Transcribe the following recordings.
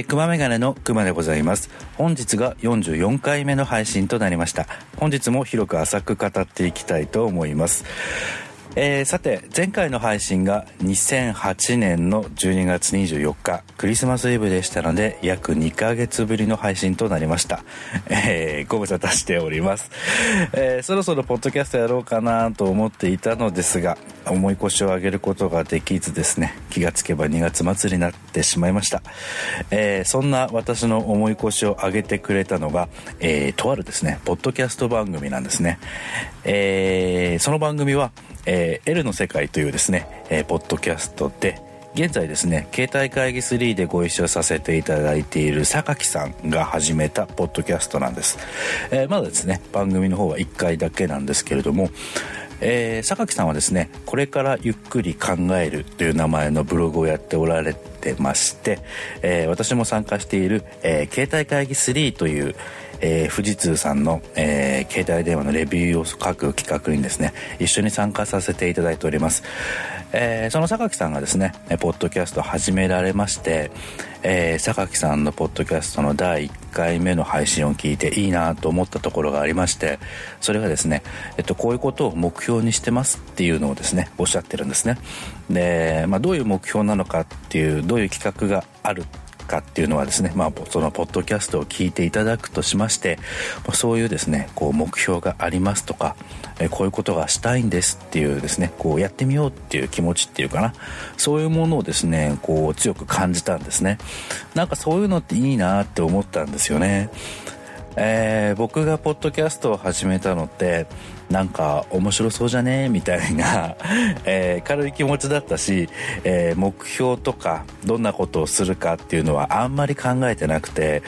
えー、熊メガネの熊でございます。本日が44回目の配信となりました。本日も広く浅く語っていきたいと思います。えー、さて前回の配信が2008年の12月24日クリスマスイブでしたので約2ヶ月ぶりの配信となりました、えー、ご無沙汰しております、えー、そろそろポッドキャストやろうかなと思っていたのですが重い腰を上げることができずですね気がつけば2月末になってしまいました、えー、そんな私の重い腰を上げてくれたのが、えー、とあるですねポッドキャスト番組なんですね、えー、その番組はえー、L の世界というですね、えー、ポッドキャストで、現在ですね、携帯会議3でご一緒させていただいている榊さんが始めたポッドキャストなんです。えー、まだですね、番組の方は1回だけなんですけれども、えー、榊さんはですね、これからゆっくり考えるという名前のブログをやっておられてまして、えー、私も参加している、えー、携帯会議3という、えー、富士通さんの、えー、携帯電話のレビューを書く企画にですね一緒に参加させていただいております、えー、その榊さんがですねポッドキャストを始められまして、えー、榊さんのポッドキャストの第1回目の配信を聞いていいなと思ったところがありましてそれがですね、えっと、こういうことを目標にしてますっていうのをですねおっしゃってるんですね。で、まあ、どういう目標なのかっていうどういう企画があるかっていうのはですね、まあ、そのポッドキャストを聞いていただくとしまして、そういうですね、こう目標がありますとか、こういうことがしたいんですっていうですね、こうやってみようっていう気持ちっていうかな、そういうものをですね、こう強く感じたんですね。なんかそういうのっていいなって思ったんですよね。えー、僕がポッドキャストを始めたのってなんか面白そうじゃね？みたいな、えー、軽い気持ちだったし、えー、目標とかどんなことをするかっていうのはあんまり考えてなくて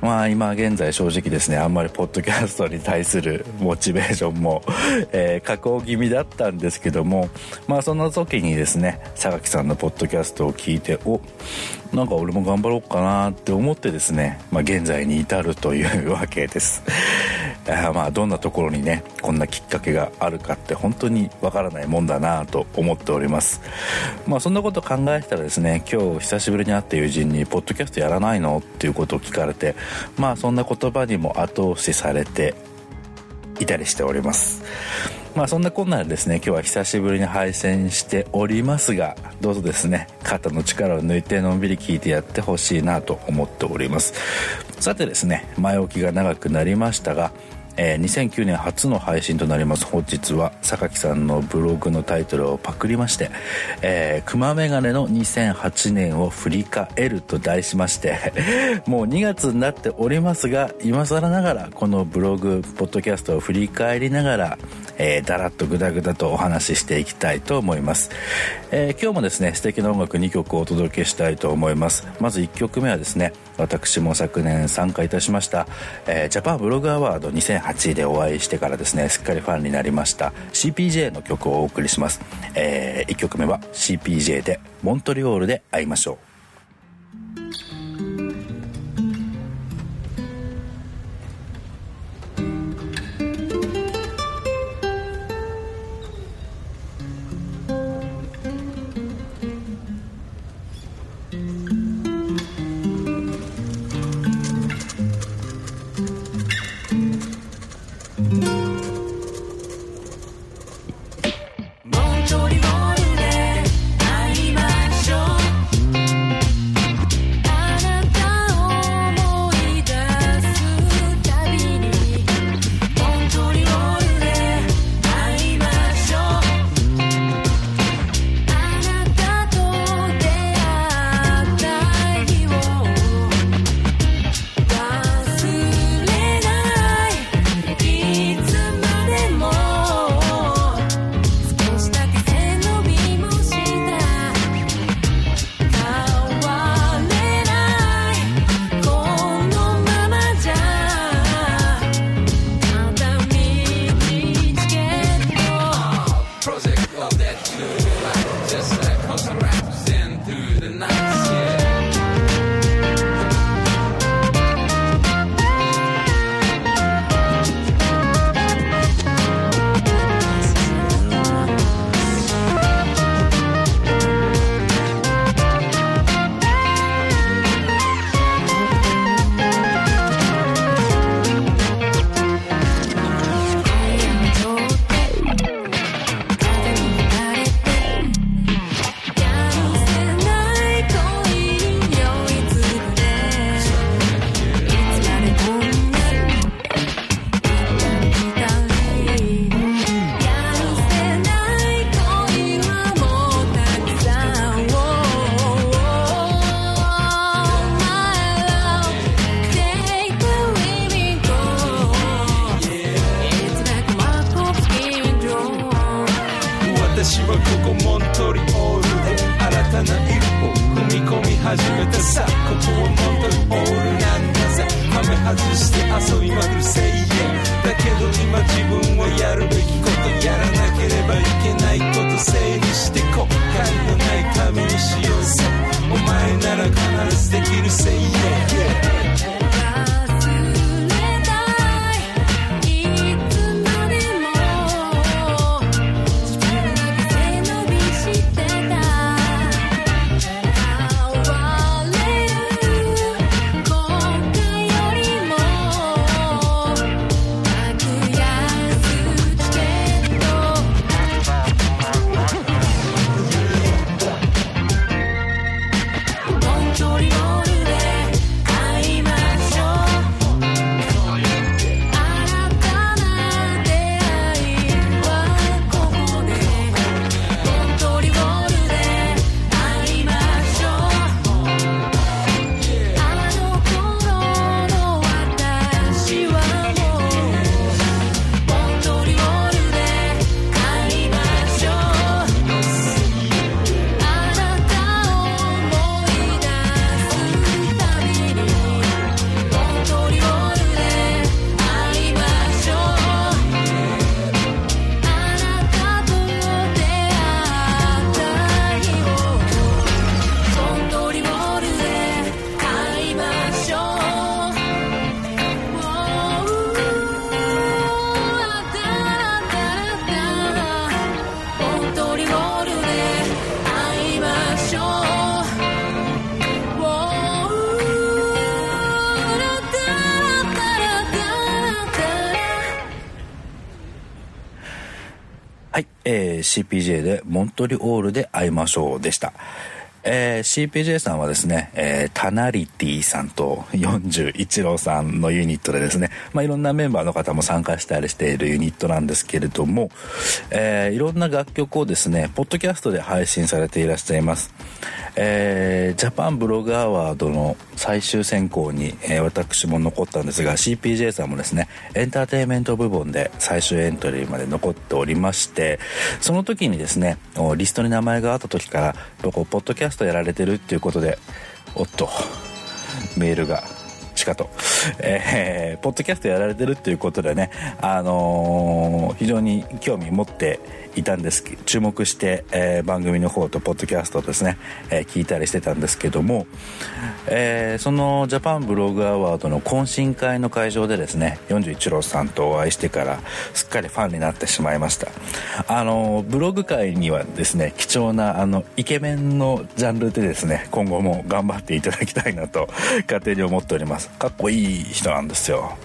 まあ今現在正直ですね、あんまりポッドキャストに対するモチベーションも、えー、下降気味だったんですけども、まあその時にですね、榊さんのポッドキャストを聞いて、お、なんか俺も頑張ろうかなって思ってですね、まあ現在に至るというわけです。あまあどんなところにね、こんなきっかけがあるかって本当にわからないもんだなと思っております。まあそんなこと考えたらですね、今日久しぶりに会った友人に、ポッドキャストやらないの？っていうことを聞かれて、まあそんな言葉にも後押しされていたりしております。まあそんなこんなでですね今日は久しぶりに配信しておりますがどうぞですね肩の力を抜いてのんびり聞いてやってほしいなと思っております。さてですね前置きが長くなりましたがえー、2009年初の配信となります。本日は榊さんのブログのタイトルをパクりまして「えー、熊メガネの2008年を振り返る」と題しまして もう2月になっておりますが今更ながらこのブログポッドキャストを振り返りながら、えー、だらっとグダグダとお話ししていきたいと思います、えー、今日もですね素敵な音楽2曲をお届けしたいと思います。まず1曲目はですね私も昨年参加いたしました、えー、ジャパンブログアワード2008 8でお会いしてからですねすっかりファンになりました。CPJ の曲をお送りします、えー、1曲目は CPJ でモントリオールで会いましょう。えー、CPJ でモントリオールで会いましょうでした。えー、CPJ さんはですね、えー、タナリティさんと41郎さんのユニットでですね、まあ、いろんなメンバーの方も参加したりしているユニットなんですけれども、えー、いろんな楽曲をですね、ポッドキャストで配信されていらっしゃいます。えー、ジャパンブログアワードの最終選考に、えー、私も残ったんですが CPJ さんもですねエンターテインメント部門で最終エントリーまで残っておりましてその時にですねリストに名前があった時から僕ポッドキャストやられてるっていうことでおっとメールがしかと、えー、ポッドキャストやられてるっていうことでね、あのー、非常に興味持っていたんです。注目して、えー、番組の方とポッドキャストですね、えー、聞いたりしてたんですけども、えー、そのジャパンブログアワードの懇親会の会場でですね41郎さんとお会いしてからすっかりファンになってしまいました。あのブログ界にはですね貴重なあのイケメンのジャンルでですね今後も頑張っていただきたいなと勝手に思っております。かっこいいい人なんですよ。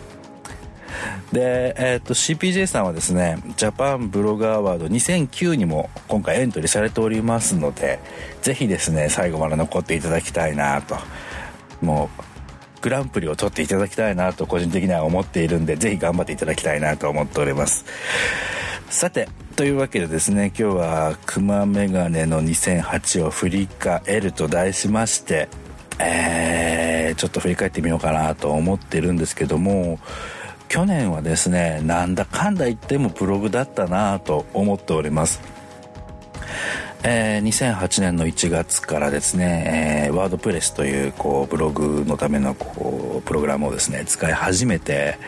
で、えー、と CPJ さんはですねジャパンブログアワード2009にも今回エントリーされておりますのでぜひですね最後まで残っていただきたいなと。もうグランプリを取っていただきたいなと個人的には思っているんでぜひ頑張っていただきたいなと思っております。さてというわけでですね今日は「クマメガネの2008を振り返る」と題しましてえー、ちょっと振り返ってみようかなと思ってるんですけども去年はですねなんだかんだ言ってもブログだったなと思っております。えー、2008年の1月からですね、えー、ワードプレスというこうブログのためのこうプログラムをですね使い始めて、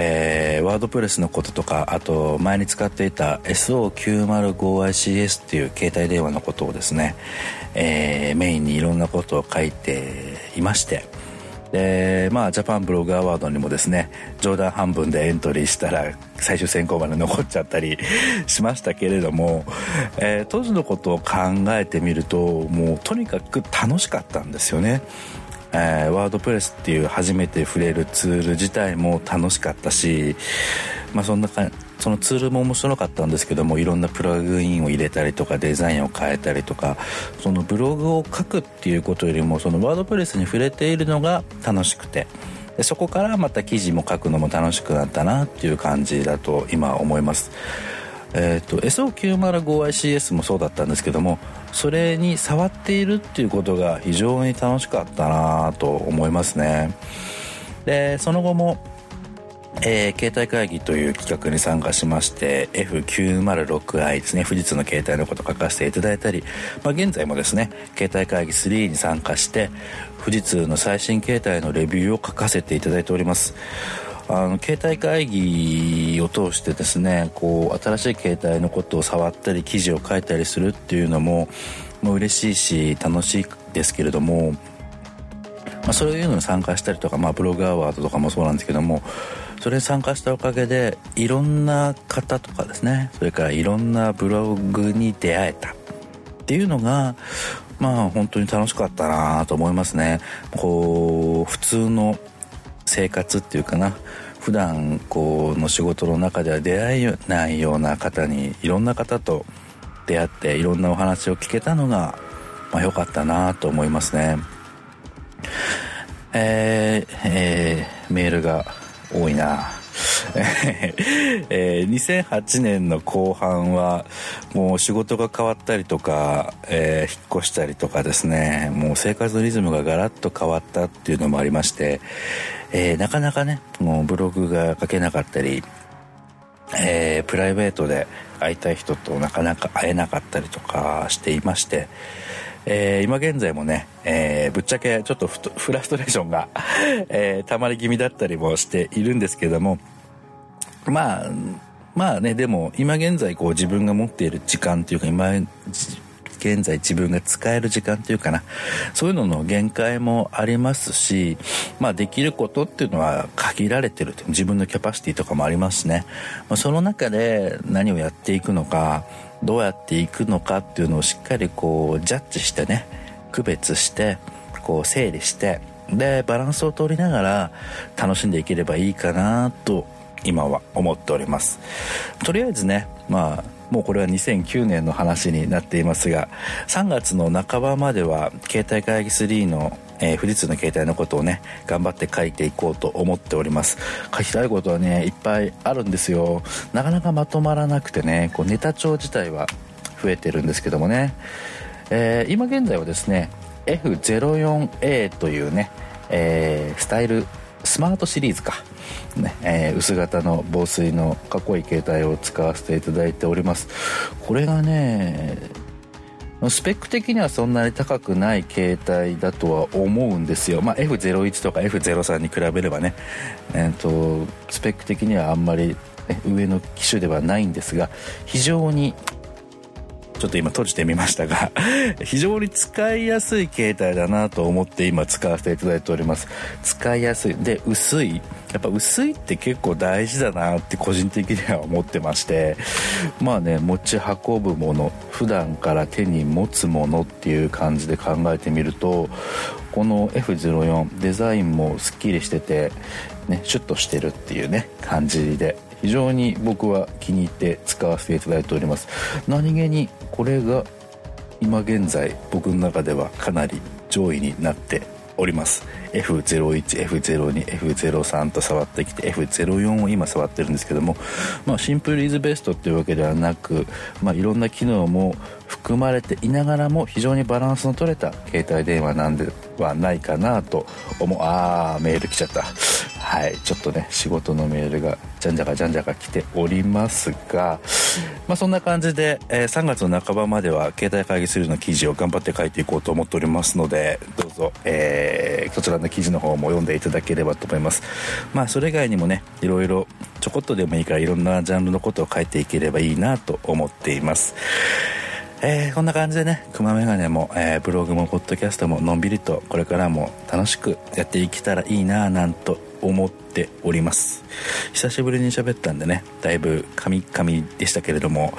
えー、ワードプレスのこととかあと前に使っていた SO905ICS っていう携帯電話のことをですね、えー、メインにいろんなことを書いていましてでまあジャパンブログアワードにもですね冗談半分でエントリーしたら最終選考まで残っちゃったり しましたけれども、えー、当時のことを考えてみるともうとにかく楽しかったんですよね。えー、ワードプレスっていう初めて触れるツール自体も楽しかったし、まあ、そんなかそのツールも面白かったんですけどもいろんなプラグインを入れたりとかデザインを変えたりとかそのブログを書くっていうことよりもそのワードプレスに触れているのが楽しくてでそこからまた記事も書くのも楽しくなったなっていう感じだと今思います。えーと、SO905ICS もそうだったんですけどもそれに触っているっていうことが非常に楽しかったなと思いますね。でその後もえー、携帯会議という企画に参加しまして F906i ですね富士通の携帯のこと書かせていただいたり、まあ、現在もですね携帯会議3に参加して富士通の最新携帯のレビューを書かせていただいております。あの携帯会議を通してですねこう新しい携帯のことを触ったり記事を書いたりするっていうのももう嬉しいし楽しいですけれども、まあ、そういうのに参加したりとか、まあ、ブログアワードとかもそうなんですけどもそれに参加したおかげでいろんな方とかですねそれからいろんなブログに出会えた。っていうのがまあ本当に楽しかったなと思いますね。こう普通の生活っていうかな。普段こうの仕事の中では出会えないような方にいろんな方と出会っていろんなお話を聞けたのが、まあ、良かったなと思いますね。えー、えー、メールが多いな。えー、2008年の後半はもう仕事が変わったりとか、えー、引っ越したりとかですねもう生活のリズムがガラッと変わったっていうのもありまして、えー、なかなかねもうブログが書けなかったり、えー、プライベートで会いたい人となかなか会えなかったりとかしていまして、えー、今現在もね、えー、ぶっちゃけちょっと フラストレーションが えー、溜まり気味だったりもしているんですけどもまあまあねでも今現在こう自分が持っている時間というか今現在自分が使える時間っていうかなそういうのの限界もありますし、まあ、できることっていうのは限られてる自分のキャパシティとかもありますしね、まあ、その中で何をやっていくのかどうやっていくのかっていうのをしっかりこうジャッジしてね区別してこう整理してでバランスを取りながら楽しんでいければいいかなと今は思っております。とりあえずねまあもうこれは2009年の話になっていますが3月の半ばまでは携帯会議3のえー、富士通の携帯のことをね頑張って書いていこうと思っております。書きたいことはねいっぱいあるんですよ。なかなかまとまらなくてねこうネタ帳自体は増えてるんですけどもね、えー、今現在はですね F04A というね、えー、スタイルスマートシリーズか。ねえー、薄型の防水のかっこいい携帯を使わせていただいております。これがねスペック的にはそんなに高くない携帯だとは思うんですよ、まあ、F01 とか F03 に比べればね、えーと、スペック的にはあんまり、上の機種ではないんですが非常にちょっと今閉じてみましたが 非常に使いやすい携帯だなと思って今使わせていただいております。使いやすい。で薄い。やっぱ薄いって結構大事だなって個人的には思ってまして。まあね持ち運ぶもの普段から手に持つものっていう感じで考えてみるとこの F04 デザインもすっきりしててねシュッとしてるっていうね感じで非常に僕は気に入って使わせていただいております。何気にこれが今現在僕の中ではかなり上位になっております。F01、F02、F03 と触ってきて F04 を今触ってるんですけども、まあ、シンプルイズベストっていうわけではなく、まあ、いろんな機能も含まれていながらも非常にバランスの取れた携帯電話なんではないかなと思う。ああメール来ちゃった。はいちょっとね仕事のメールがじゃんじゃかじゃんじゃか来ておりますが、まあ、そんな感じで、えー、3月の半ばまでは携帯会議するの記事を頑張って書いていこうと思っておりますのでどうぞ、えー、そちらの記事の方も読んでいただければと思います。まあそれ以外にもねいろいろちょこっとでもいいからいろんなジャンルのことを書いていければいいなと思っています。えー、こんな感じでね、くまメガネも、えー、ブログもポッドキャストものんびりとこれからも楽しくやっていけたらいいなぁなんと思っております。久しぶりに喋ったんでねだいぶカミカミでしたけれども、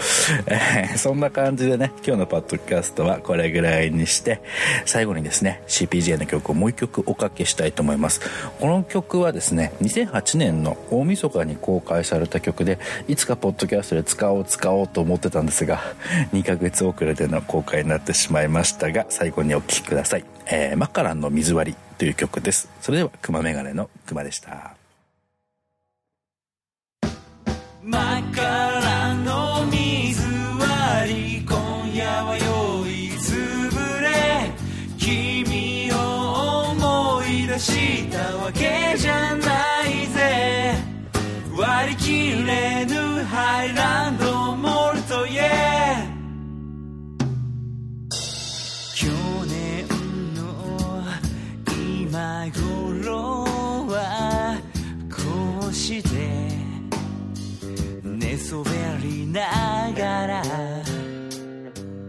えー、そんな感じでね今日のパッドキャストはこれぐらいにして最後にですね CPJ の曲をもう一曲おかけしたいと思います。この曲はですね2008年の大晦日に公開された曲でいつかポッドキャストで使おう使おうと思ってたんですが2ヶ月遅れでの公開になってしまいましたが最後にお聴きください、えー、マカランの水割りという曲です。それでは熊メガネの熊でした。マカランの水割り今夜は酔いつぶれ。君を思い出したわけじゃないぜ。割り切れぬハイランドそべりながら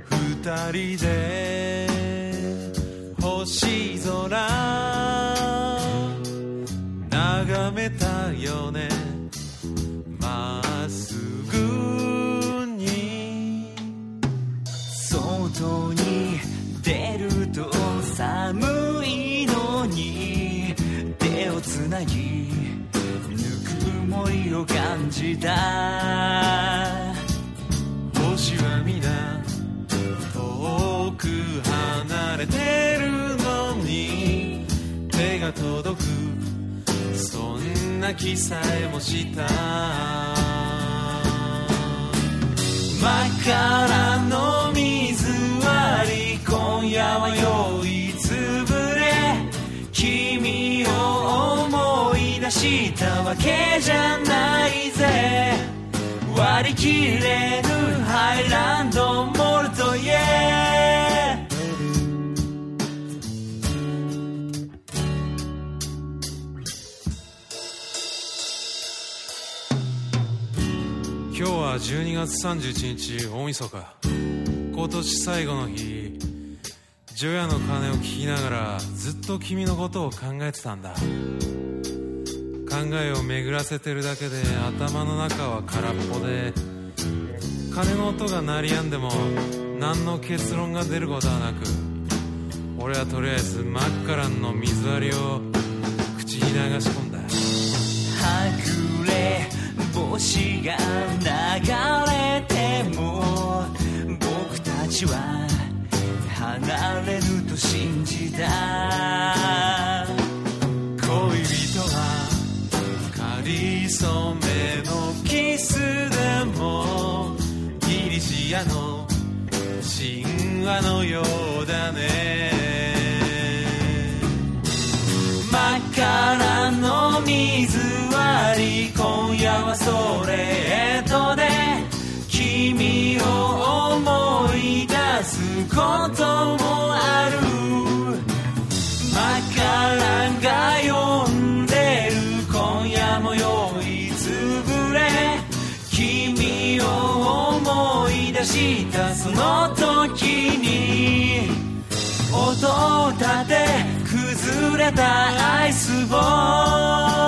二人で星空眺めたよね。切れぬハイランドモルトイエ今日は12月31日大晦日。今年最後の日。除夜の鐘を聞きながらずっと君のことを考えてたんだ。考えを巡らせてるだけで頭の中は空っぽで。鐘の音が鳴りやんでも何の結論が出ることはなく俺はとりあえず真っ赤の水割りを口に流し込んだ。はぐれ星が流れても僕たちは離れると信じた。恋人はかりそめギリシアの神話のようだね。れたアイスボール